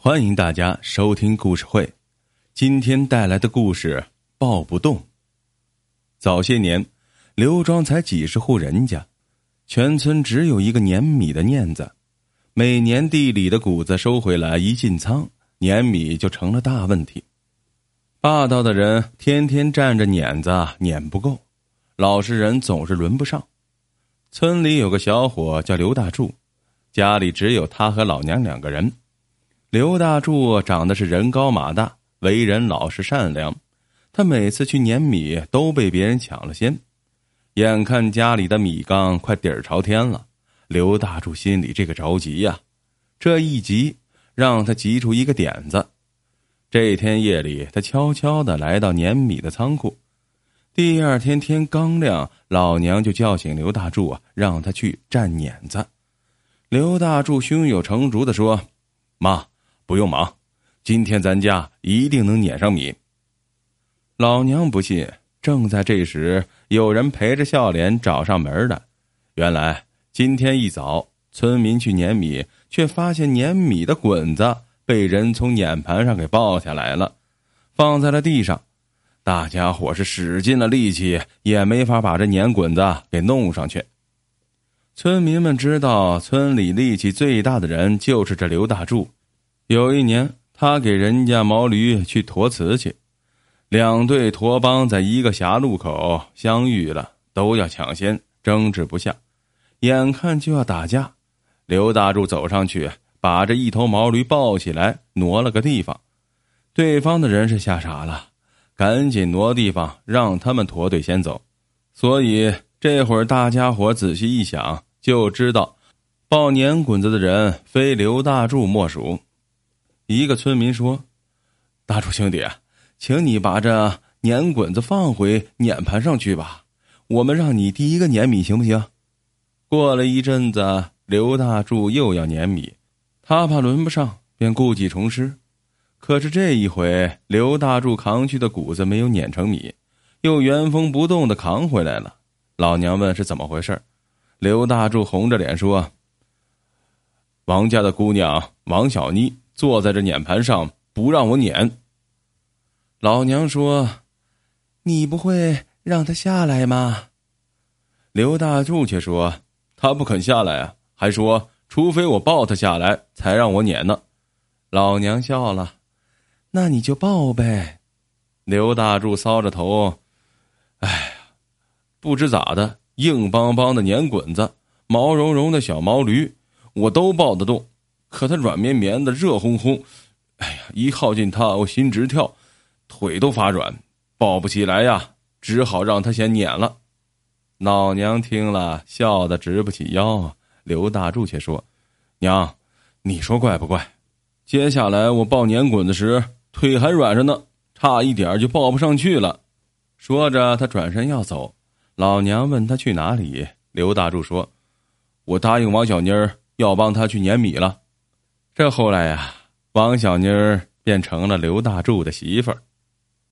欢迎大家收听故事会。今天带来的故事抱不动。早些年，刘庄才几十户人家，全村只有一个碾米的碾子。每年地里的谷子收回来一进仓，碾米就成了大问题。霸道的人天天站着碾子碾不够，老实人总是轮不上。村里有个小伙叫刘大柱，家里只有他和老娘两个人。刘大柱长得是人高马大，为人老实善良。他每次去碾米都被别人抢了先。眼看家里的米缸快底儿朝天了，刘大柱心里这个着急呀。这一急，让他急出一个点子。这天夜里，他悄悄的来到碾米的仓库。第二天天刚亮，老娘就叫醒刘大柱啊，让他去站碾子。刘大柱胸有成竹的说：“妈。”不用忙，今天咱家一定能撵上米。老娘不信。正在这时，有人陪着笑脸找上门的。原来今天一早，村民去碾米，却发现碾米的滚子被人从碾盘上给抱下来了，放在了地上。大家伙是使尽了力气，也没法把这碾滚子给弄上去。村民们知道，村里力气最大的人就是这刘大柱。有一年，他给人家毛驴去驮瓷去，两队驼帮在一个狭路口相遇了，都要抢先，争执不下，眼看就要打架。刘大柱走上去，把这一头毛驴抱起来，挪了个地方。对方的人是吓傻了，赶紧挪地方，让他们驼队先走。所以这会儿大家伙仔细一想，就知道抱年滚子的人非刘大柱莫属。一个村民说：“大柱兄弟，请你把这碾滚子放回碾盘上去吧，我们让你第一个碾米，行不行？”过了一阵子，刘大柱又要碾米，他怕轮不上，便故技重施。可是这一回，刘大柱扛去的谷子没有碾成米，又原封不动的扛回来了。老娘问是怎么回事刘大柱红着脸说：“王家的姑娘王小妮。”坐在这碾盘上不让我碾。老娘说：“你不会让他下来吗？”刘大柱却说：“他不肯下来啊，还说除非我抱他下来才让我撵呢。”老娘笑了：“那你就抱呗。”刘大柱搔着头：“哎呀，不知咋的，硬邦邦的碾滚子，毛茸茸的小毛驴，我都抱得动。”可他软绵绵的，热烘烘，哎呀，一靠近他，我心直跳，腿都发软，抱不起来呀，只好让他先撵了。老娘听了，笑得直不起腰。刘大柱却说：“娘，你说怪不怪？接下来我抱碾滚子时，腿还软着呢，差一点就抱不上去了。”说着，他转身要走。老娘问他去哪里，刘大柱说：“我答应王小妮儿要帮他去碾米了。”这后来呀，王小妮儿变成了刘大柱的媳妇儿。